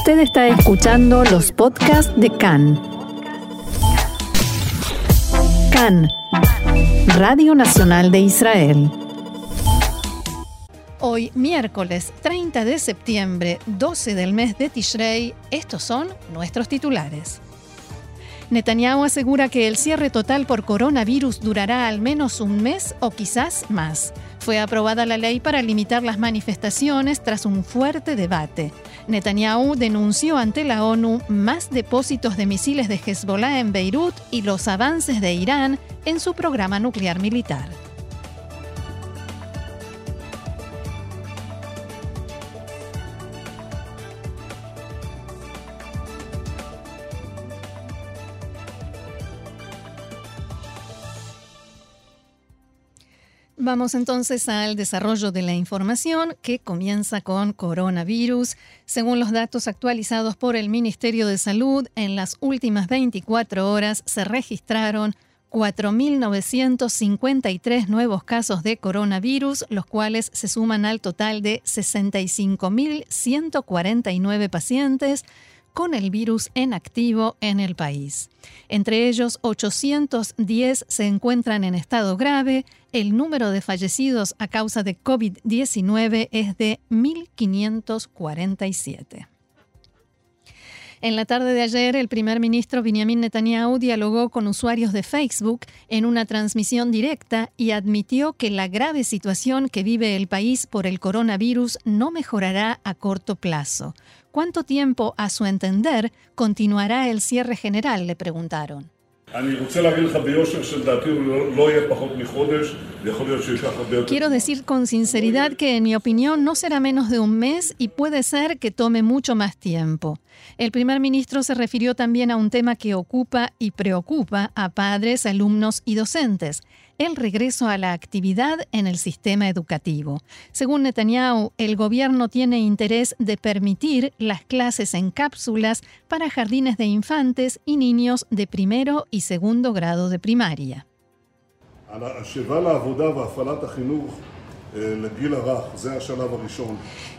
Usted está escuchando los podcasts de CAN. CAN, Radio Nacional de Israel. Hoy, miércoles 30 de septiembre, 12 del mes de Tishrei, estos son nuestros titulares. Netanyahu asegura que el cierre total por coronavirus durará al menos un mes o quizás más. Fue aprobada la ley para limitar las manifestaciones tras un fuerte debate. Netanyahu denunció ante la ONU más depósitos de misiles de Hezbollah en Beirut y los avances de Irán en su programa nuclear militar. Vamos entonces al desarrollo de la información que comienza con coronavirus. Según los datos actualizados por el Ministerio de Salud, en las últimas 24 horas se registraron 4.953 nuevos casos de coronavirus, los cuales se suman al total de 65.149 pacientes con el virus en activo en el país. Entre ellos, 810 se encuentran en estado grave. El número de fallecidos a causa de COVID-19 es de 1.547. En la tarde de ayer, el primer ministro Benjamin Netanyahu dialogó con usuarios de Facebook en una transmisión directa y admitió que la grave situación que vive el país por el coronavirus no mejorará a corto plazo. ¿Cuánto tiempo, a su entender, continuará el cierre general? le preguntaron. Quiero decir con sinceridad que en mi opinión no será menos de un mes y puede ser que tome mucho más tiempo. El primer ministro se refirió también a un tema que ocupa y preocupa a padres, alumnos y docentes, el regreso a la actividad en el sistema educativo. Según Netanyahu, el gobierno tiene interés de permitir las clases en cápsulas para jardines de infantes y niños de primero y segundo grado de primaria.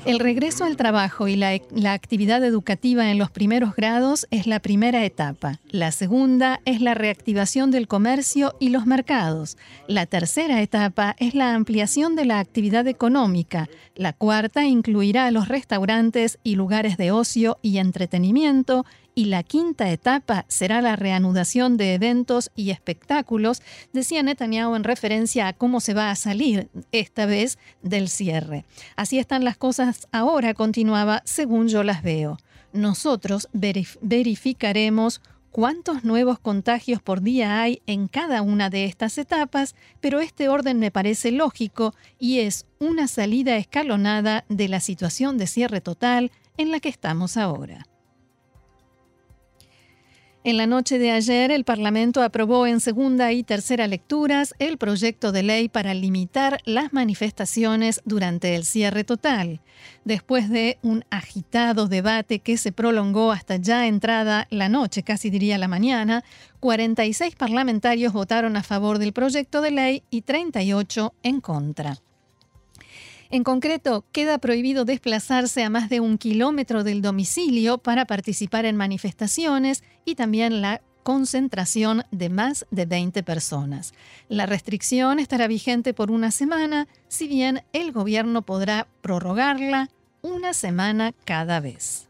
El regreso al trabajo y la, la, actividad educativa en los primeros grados es la primera etapa. La segunda es la reactivación del comercio y los mercados. La tercera etapa es la ampliación de la actividad económica. La cuarta incluirá los restaurantes y lugares de ocio y entretenimiento y la quinta etapa será la reanudación de eventos y espectáculos, decía Netanyahu en referencia a cómo se va a salir esta vez del cierre. Así están las cosas ahora, continuaba, según yo las veo. Nosotros verificaremos cuántos nuevos contagios por día hay en cada una de estas etapas, pero este orden me parece lógico y es una salida escalonada de la situación de cierre total en la que estamos ahora. En la noche de ayer, el Parlamento aprobó en segunda y tercera lecturas el proyecto de ley para limitar las manifestaciones durante el cierre total. Después de un agitado debate que se prolongó hasta ya entrada la noche, casi diría la mañana, 46 parlamentarios votaron a favor del proyecto de ley y 38 en contra. En concreto, queda prohibido desplazarse a más de un kilómetro del domicilio para participar en manifestaciones y también la concentración de más de 20 personas. La restricción estará vigente por una semana, si bien el gobierno podrá prorrogarla una semana cada vez.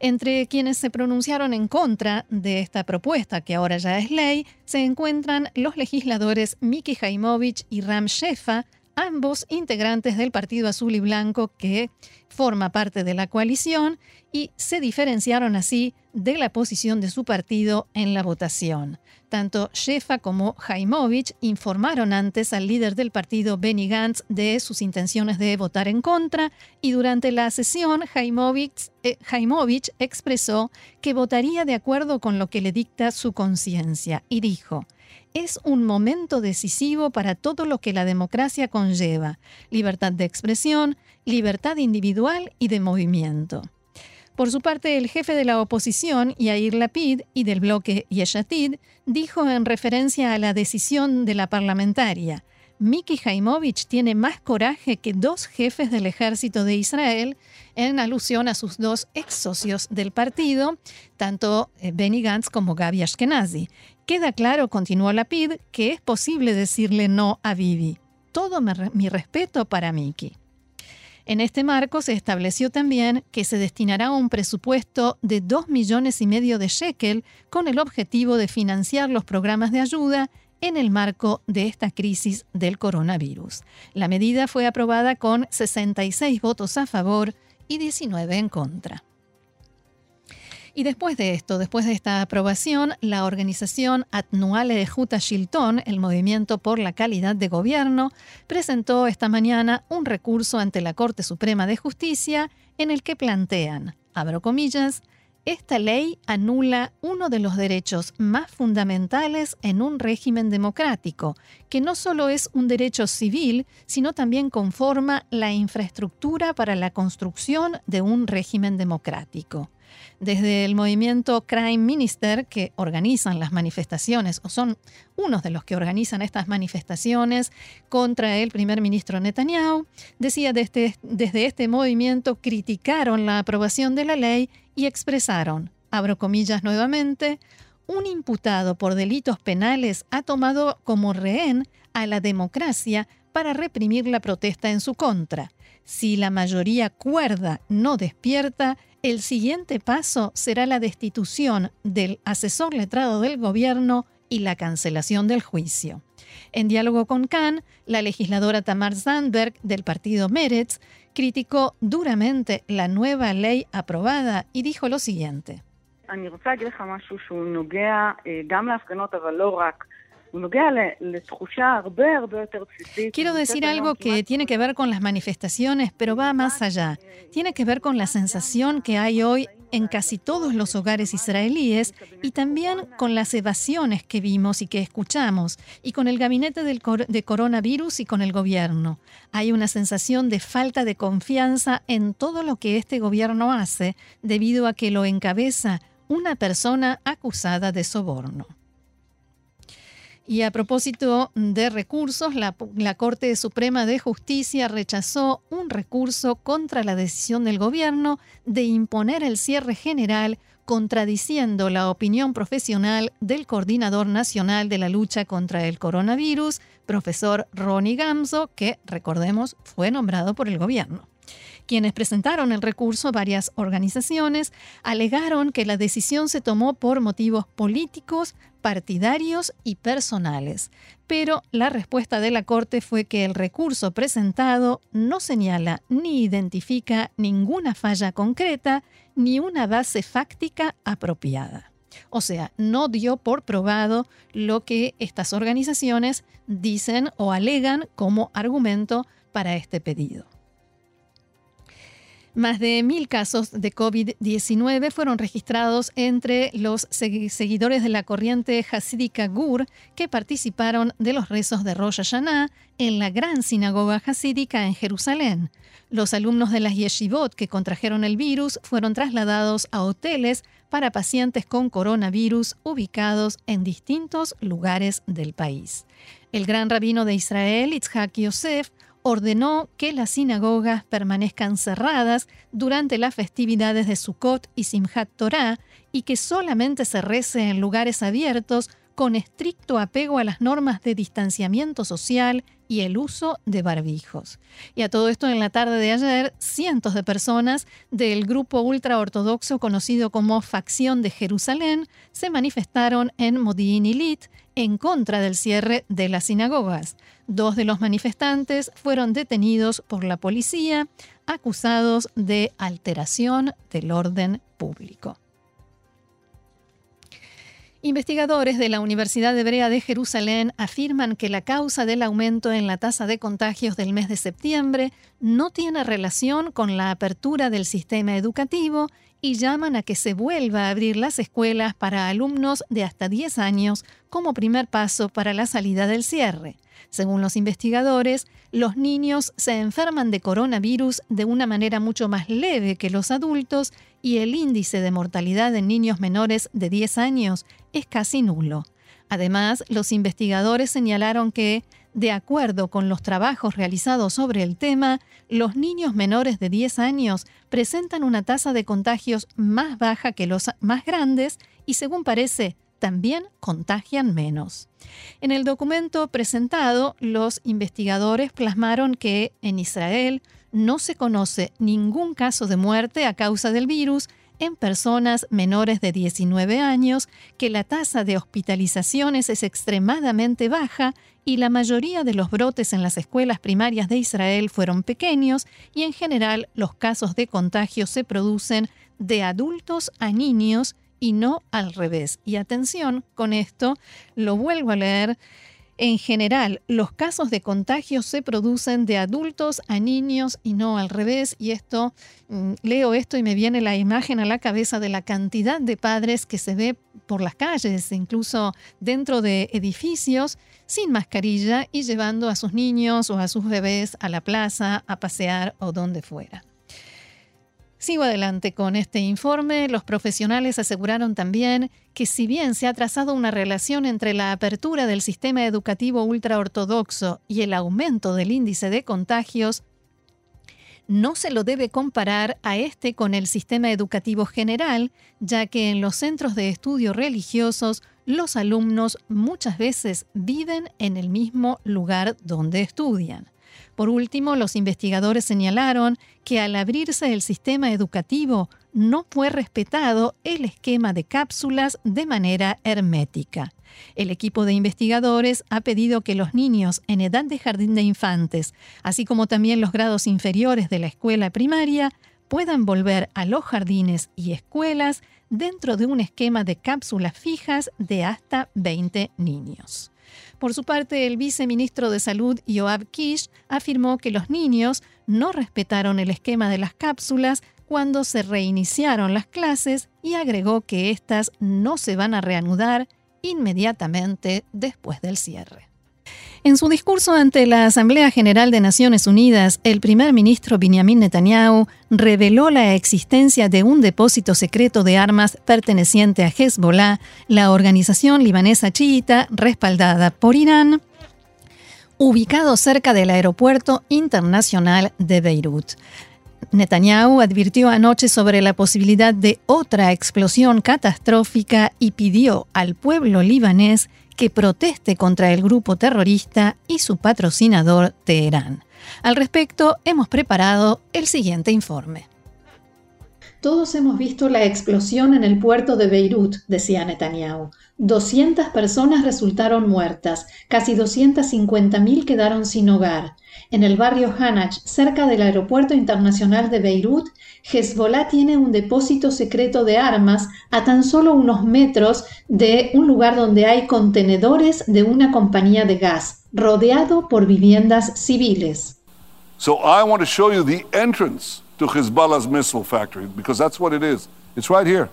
Entre quienes se pronunciaron en contra de esta propuesta, que ahora ya es ley, se encuentran los legisladores Miki Jaimovich y Ram Shefa, ambos integrantes del Partido Azul y Blanco que forma parte de la coalición y se diferenciaron así de la posición de su partido en la votación. Tanto Shefa como Jaimovich informaron antes al líder del partido Benny Gantz de sus intenciones de votar en contra y durante la sesión Jaimovich, eh, expresó que votaría de acuerdo con lo que le dicta su conciencia y dijo, es un momento decisivo para todo lo que la democracia conlleva, libertad de expresión, libertad individual y de movimiento. Por su parte, el jefe de la oposición, Yair Lapid, y del bloque Yeshatid, dijo en referencia a la decisión de la parlamentaria, Miki Jaimovich tiene más coraje que dos jefes del ejército de Israel, en alusión a sus dos ex socios del partido, tanto eh, Benny Gantz como Gaby Ashkenazi. Queda claro, continuó Lapid, que es posible decirle no a Bibi. Todo mi respeto para Miki. En este marco se estableció también que se destinará un presupuesto de 2 millones y medio de shekel con el objetivo de financiar los programas de ayuda en el marco de esta crisis del coronavirus. La medida fue aprobada con 66 votos a favor y 19 en contra. Y después de esto, después de esta aprobación, la organización Atnuale de Juta Shilton, el Movimiento por la Calidad de Gobierno, presentó esta mañana un recurso ante la Corte Suprema de Justicia en el que plantean, abro comillas, esta ley anula uno de los derechos más fundamentales en un régimen democrático, que no solo es un derecho civil, sino también conforma la infraestructura para la construcción de un régimen democrático desde el movimiento Crime Minister, que organizan las manifestaciones, o son unos de los que organizan estas manifestaciones contra el primer ministro Netanyahu, decía desde, desde este movimiento criticaron la aprobación de la ley y expresaron, abro comillas nuevamente, un imputado por delitos penales ha tomado como rehén a la democracia para reprimir la protesta en su contra. Si la mayoría cuerda no despierta, el siguiente paso será la destitución del asesor letrado del gobierno y la cancelación del juicio. En diálogo con Khan, la legisladora Tamar Zandberg del partido Meretz criticó duramente la nueva ley aprobada y dijo lo siguiente. Quiero decir algo que tiene que ver con las manifestaciones, pero va más allá. Tiene que ver con la sensación que hay hoy en casi todos los hogares israelíes y también con las evasiones que vimos y que escuchamos, y con el gabinete del de coronavirus y con el gobierno. Hay una sensación de falta de confianza en todo lo que este gobierno hace debido a que lo encabeza una persona acusada de soborno. Y a propósito de recursos, la, Corte Suprema de Justicia rechazó un recurso contra la decisión del gobierno de imponer el cierre general, contradiciendo la opinión profesional del Coordinador Nacional de la Lucha contra el Coronavirus, profesor Ronnie Gamzo, que, recordemos, fue nombrado por el gobierno. Quienes presentaron el recurso, varias organizaciones, alegaron que la decisión se tomó por motivos políticos, partidarios y personales. Pero la respuesta de la Corte fue que el recurso presentado no señala ni identifica ninguna falla concreta ni una base fáctica apropiada. O sea, no dio por probado lo que estas organizaciones dicen o alegan como argumento para este pedido. Más de mil casos de COVID-19 fueron registrados entre los seguidores de la corriente hasídica Gur que participaron de los rezos de Rosh Hashanah en la gran sinagoga hasídica en Jerusalén. Los alumnos de las yeshivot que contrajeron el virus fueron trasladados a hoteles para pacientes con coronavirus ubicados en distintos lugares del país. El gran rabino de Israel, Itzhak Yosef, ordenó que las sinagogas permanezcan cerradas durante las festividades de Sukkot y Simchat Torah y que solamente se rece en lugares abiertos con estricto apego a las normas de distanciamiento social y el uso de barbijos. Y a todo esto en la tarde de ayer, cientos de personas del grupo ultraortodoxo conocido como Facción de Jerusalén se manifestaron en Modi'in Ilit en contra del cierre de las sinagogas. Dos de los manifestantes fueron detenidos por la policía acusados de alteración del orden público. Investigadores de la Universidad Hebrea de Jerusalén afirman que la causa del aumento en la tasa de contagios del mes de septiembre no tiene relación con la apertura del sistema educativo y llaman a que se vuelva a abrir las escuelas para alumnos de hasta 10 años como primer paso para la salida del cierre. Según los investigadores, los niños se enferman de coronavirus de una manera mucho más leve que los adultos y el índice de mortalidad en niños menores de 10 años es casi nulo. Además, los investigadores señalaron que De acuerdo con los trabajos realizados sobre el tema, los niños menores de 10 años presentan una tasa de contagios más baja que los más grandes y, según parece, también contagian menos. En el documento presentado, los investigadores plasmaron que en Israel no se conoce ningún caso de muerte a causa del virus en personas menores de 19 años, que la tasa de hospitalizaciones es extremadamente baja y la mayoría de los brotes en las escuelas primarias de Israel fueron pequeños y en general los casos de contagio se producen de adultos a niños y no al revés. Y atención con esto, lo vuelvo a leer. En general, los casos de contagio se producen de adultos a niños y no al revés. Y esto, mm, leo esto y me viene la imagen a la cabeza de la cantidad de padres que se ve por las calles, incluso dentro de edificios, sin mascarilla y llevando a sus niños o a sus bebés a la plaza, a pasear o donde fuera. Sigo adelante con este informe. Los profesionales aseguraron también que si bien se ha trazado una relación entre la apertura del sistema educativo ultraortodoxo y el aumento del índice de contagios, no se lo debe comparar a este con el sistema educativo general, ya que en los centros de estudio religiosos los alumnos muchas veces viven en el mismo lugar donde estudian. Por último, los investigadores señalaron que al abrirse el sistema educativo no fue respetado el esquema de cápsulas de manera hermética. El equipo de investigadores ha pedido que los niños en edad de jardín de infantes, así como también los grados inferiores de la escuela primaria, puedan volver a los jardines y escuelas dentro de un esquema de cápsulas fijas de hasta 20 niños. Por su parte, el viceministro de Salud, Joab Kish, afirmó que los niños no respetaron el esquema de las cápsulas cuando se reiniciaron las clases y agregó que éstas no se van a reanudar inmediatamente después del cierre. En su discurso ante la Asamblea General de Naciones Unidas, el primer ministro Benjamin Netanyahu reveló la existencia de un depósito secreto de armas perteneciente a Hezbollah, la organización libanesa chiita respaldada por Irán, ubicado cerca del aeropuerto internacional de Beirut. Netanyahu advirtió anoche sobre la posibilidad de otra explosión catastrófica y pidió al pueblo libanés que proteste contra el grupo terrorista y su patrocinador Teherán. Al respecto, hemos preparado el siguiente informe. Todos hemos visto la explosión en el puerto de Beirut, decía Netanyahu. 200 personas resultaron muertas, casi 250.000 quedaron sin hogar. En el barrio Hanach, cerca del aeropuerto internacional de Beirut, Hezbollah tiene un depósito secreto de armas a tan solo unos metros de un lugar donde hay contenedores de una compañía de gas, rodeado por viviendas civiles. So I want to show you the entrance to Hezbollah's missile factory because that's what it is. It's right here.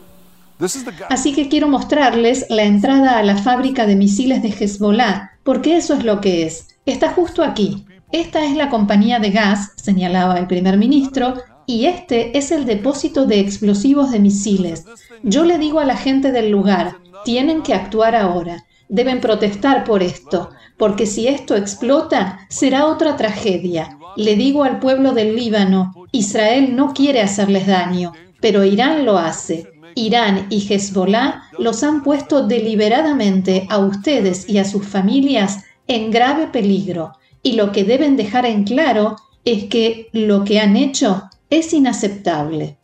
Así que quiero mostrarles la entrada a la fábrica de misiles de Hezbollah, porque eso es lo que es. Está justo aquí. Esta es la compañía de gas, señalaba el primer ministro, y este es el depósito de explosivos de misiles. Yo le digo a la gente del lugar, tienen que actuar ahora, deben protestar por esto, porque si esto explota, será otra tragedia. Le digo al pueblo del Líbano, Israel no quiere hacerles daño, pero Irán lo hace. Irán y Hezbollah los han puesto deliberadamente a ustedes y a sus familias en grave peligro y lo que deben dejar en claro es que lo que han hecho es inaceptable.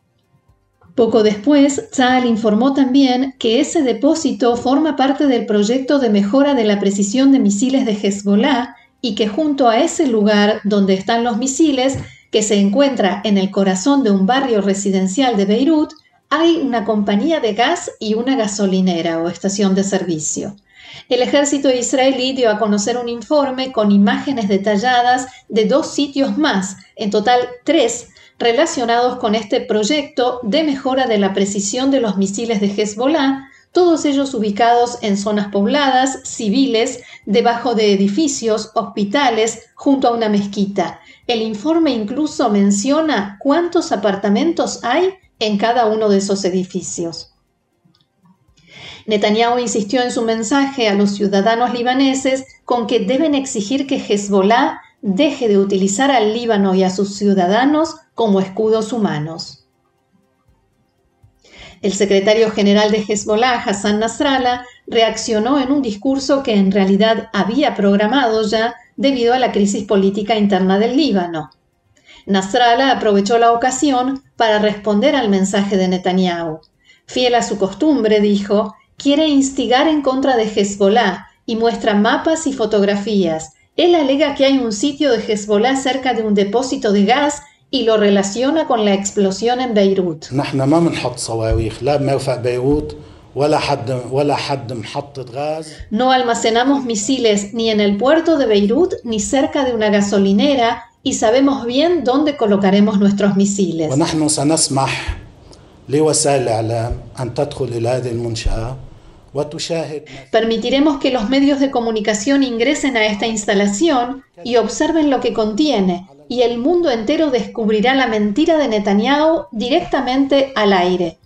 Poco después, Tzal informó también que ese depósito forma parte del proyecto de mejora de la precisión de misiles de Hezbollah y que junto a ese lugar donde están los misiles, que se encuentra en el corazón de un barrio residencial de Beirut, hay una compañía de gas y una gasolinera o estación de servicio. El ejército israelí dio a conocer un informe con imágenes detalladas de dos sitios más, en total tres, relacionados con este proyecto de mejora de la precisión de los misiles de Hezbollah, todos ellos ubicados en zonas pobladas, civiles, debajo de edificios, hospitales, junto a una mezquita. El informe incluso menciona cuántos apartamentos hay en cada uno de esos edificios. Netanyahu insistió en su mensaje a los ciudadanos libaneses con que deben exigir que Hezbollah deje de utilizar al Líbano y a sus ciudadanos como escudos humanos. El secretario general de Hezbollah, Hassan Nasrallah, reaccionó en un discurso que en realidad había programado ya debido a la crisis política interna del Líbano. Nasrallah aprovechó la ocasión para responder al mensaje de Netanyahu. Fiel a su costumbre, dijo, quiere instigar en contra de Hezbollah y muestra mapas y fotografías. Él alega que hay un sitio de Hezbollah cerca de un depósito de gas y lo relaciona con la explosión en Beirut. No almacenamos misiles ni en el puerto de Beirut ni cerca de una gasolinera y sabemos bien dónde colocaremos nuestros misiles. Permitiremos que los medios de comunicación ingresen a esta instalación y observen lo que contiene, y el mundo entero descubrirá la mentira de Netanyahu directamente al aire.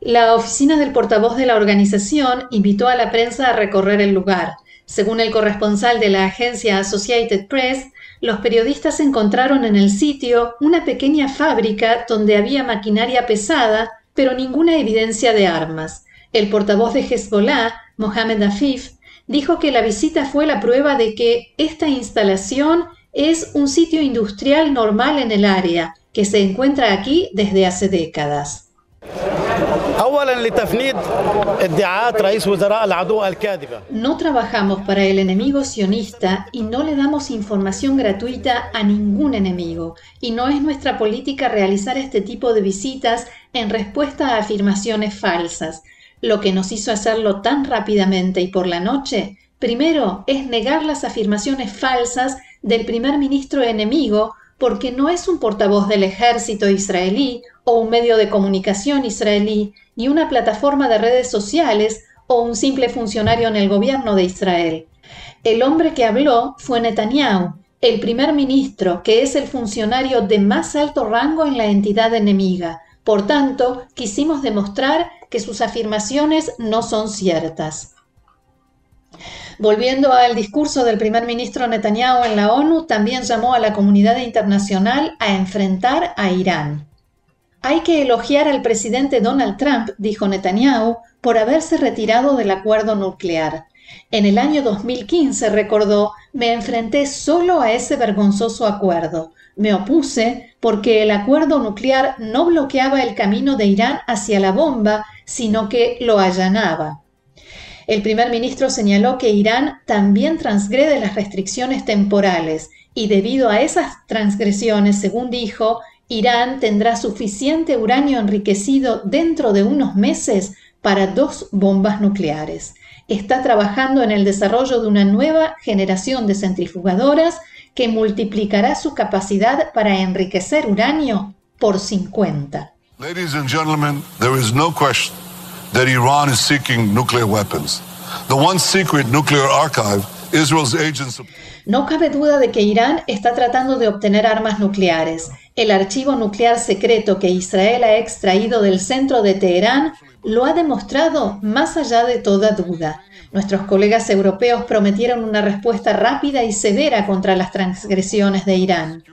La oficina del portavoz de la organización invitó a la prensa a recorrer el lugar. Según el corresponsal de la agencia Associated Press, los periodistas encontraron en el sitio una pequeña fábrica donde había maquinaria pesada, pero ninguna evidencia de armas. El portavoz de Hezbollah, Mohamed Afif, dijo que la visita fue la prueba de que esta instalación es un sitio industrial normal en el área, que se encuentra aquí desde hace décadas. No trabajamos para el enemigo sionista y no le damos información gratuita a ningún enemigo, y no es nuestra política realizar este tipo de visitas en respuesta a afirmaciones falsas. Lo que nos hizo hacerlo tan rápidamente y por la noche, primero, es negar las afirmaciones falsas del primer ministro enemigo porque no es un portavoz del ejército israelí o un medio de comunicación israelí, ni una plataforma de redes sociales o un simple funcionario en el gobierno de Israel. El hombre que habló fue Netanyahu, el primer ministro, que es el funcionario de más alto rango en la entidad enemiga. Por tanto, quisimos demostrar que sus afirmaciones no son ciertas. Volviendo al discurso del primer ministro Netanyahu en la ONU, también llamó a la comunidad internacional a enfrentar a Irán. Hay que elogiar al presidente Donald Trump, dijo Netanyahu, por haberse retirado del acuerdo nuclear. En el año 2015, recordó, me enfrenté solo a ese vergonzoso acuerdo. Me opuse porque el acuerdo nuclear no bloqueaba el camino de Irán hacia la bomba, sino que lo allanaba. El primer ministro señaló que Irán también transgrede las restricciones temporales y debido a esas transgresiones, según dijo, Irán tendrá suficiente uranio enriquecido dentro de unos meses para dos bombas nucleares. Está trabajando en el desarrollo de una nueva generación de centrifugadoras que multiplicará su capacidad para enriquecer uranio por 50. Ladies and gentlemen, there is no question that Iran is seeking nuclear weapons. The one secret nuclear archive Israel's agents no cabe duda de que Irán está tratando de obtener armas nucleares. El archivo nuclear secreto que Israel ha extraído del centro de Teherán lo ha demostrado más allá de toda duda. Nuestros colegas europeos prometieron una respuesta rápida y severa contra las transgresiones de Irán.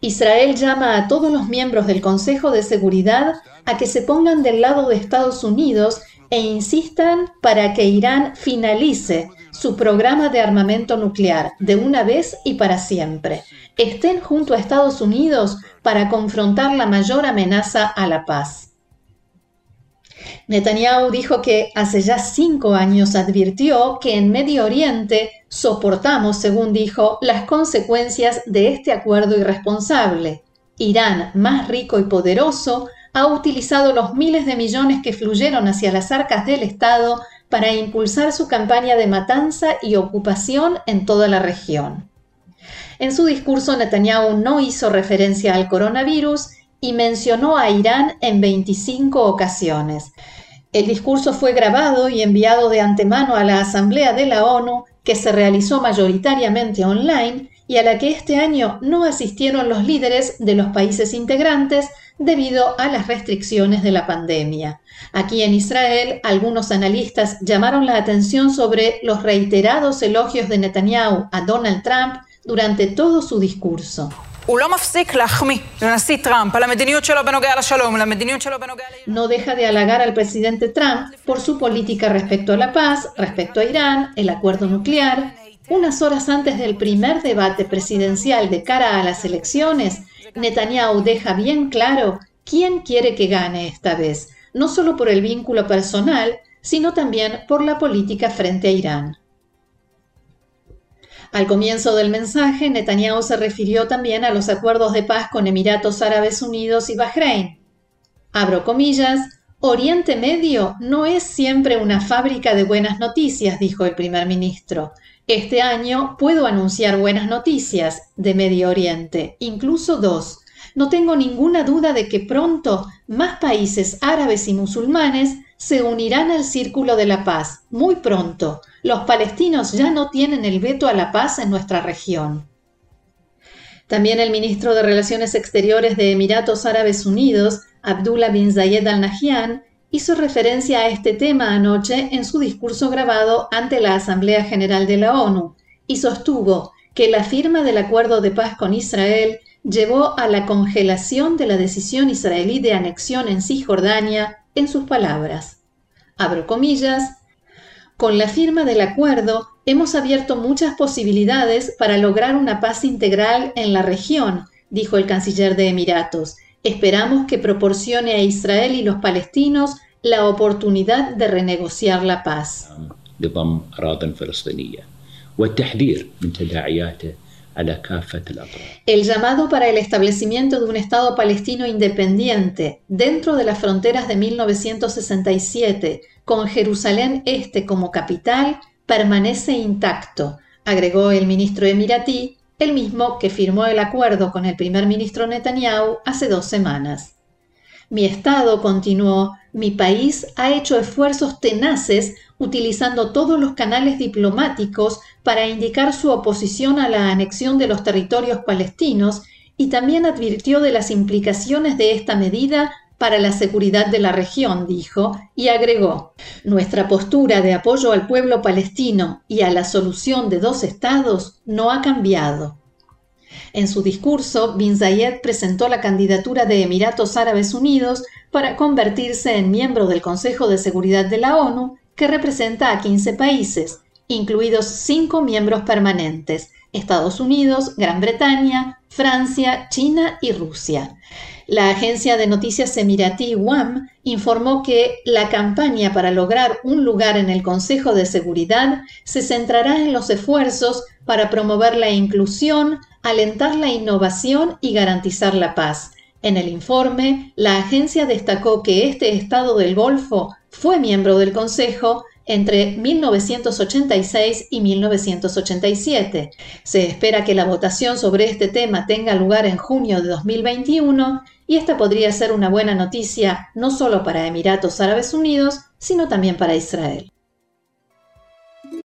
Israel llama a todos los miembros del Consejo de Seguridad a que se pongan del lado de Estados Unidos e insistan para que Irán finalice su programa de armamento nuclear de una vez y para siempre. Estén junto a Estados Unidos para confrontar la mayor amenaza a la paz. Netanyahu dijo que hace ya cinco años advirtió que en Medio Oriente soportamos, según dijo, las consecuencias de este acuerdo irresponsable. Irán, más rico y poderoso, ha utilizado los miles de millones que fluyeron hacia las arcas del Estado para impulsar su campaña de matanza y ocupación en toda la región. En su discurso, Netanyahu no hizo referencia al coronavirus y mencionó a Irán en 25 ocasiones. El discurso fue grabado y enviado de antemano a la Asamblea de la ONU, que se realizó mayoritariamente online, y a la que este año no asistieron los líderes de los países integrantes debido a las restricciones de la pandemia. Aquí en Israel, algunos analistas llamaron la atención sobre los reiterados elogios de Netanyahu a Donald Trump durante todo su discurso. No deja de halagar al presidente Trump por su política respecto a la paz, respecto a Irán, el acuerdo nuclear. Unas horas antes del primer debate presidencial de cara a las elecciones, Netanyahu deja bien claro quién quiere que gane esta vez, no solo por el vínculo personal, sino también por la política frente a Irán. Al comienzo del mensaje, Netanyahu se refirió también a los acuerdos de paz con Emiratos Árabes Unidos y Bahrein. Abro comillas, Oriente Medio no es siempre una fábrica de buenas noticias, dijo el primer ministro. Este año puedo anunciar buenas noticias de Medio Oriente, incluso dos. No tengo ninguna duda de que pronto más países árabes y musulmanes se unirán al Círculo de la Paz, muy pronto. Los palestinos ya no tienen el veto a la paz en nuestra región. También el ministro de Relaciones Exteriores de Emiratos Árabes Unidos, Abdullah bin Zayed al Nahyan, hizo referencia a este tema anoche en su discurso grabado ante la Asamblea General de la ONU y sostuvo que la firma del acuerdo de paz con Israel llevó a la congelación de la decisión israelí de anexión en Cisjordania, en sus palabras. Abro comillas, con la firma del acuerdo hemos abierto muchas posibilidades para lograr una paz integral en la región, dijo el canciller de Emiratos, Esperamos que proporcione a Israel y los palestinos la oportunidad de renegociar la paz. El llamado para el establecimiento de un Estado palestino independiente dentro de las fronteras de 1967, con Jerusalén Este como capital, permanece intacto, agregó el ministro emiratí el mismo que firmó el acuerdo con el primer ministro Netanyahu hace dos semanas. Mi Estado, continuó, mi país ha hecho esfuerzos tenaces utilizando todos los canales diplomáticos para indicar su oposición a la anexión de los territorios palestinos y también advirtió de las implicaciones de esta medida para la seguridad de la región, dijo, y agregó, nuestra postura de apoyo al pueblo palestino y a la solución de dos estados no ha cambiado. En su discurso, Bin Zayed presentó la candidatura de Emiratos Árabes Unidos para convertirse en miembro del Consejo de Seguridad de la ONU, que representa a 15 países, incluidos cinco miembros permanentes, Estados Unidos, Gran Bretaña, Francia, China y Rusia. La agencia de noticias emiratí WAM informó que la campaña para lograr un lugar en el Consejo de Seguridad se centrará en los esfuerzos para promover la inclusión, alentar la innovación y garantizar la paz. En el informe, la agencia destacó que este Estado del Golfo fue miembro del Consejo entre 1986 y 1987. Se espera que la votación sobre este tema tenga lugar en junio de 2021 y esta podría ser una buena noticia no solo para Emiratos Árabes Unidos, sino también para Israel.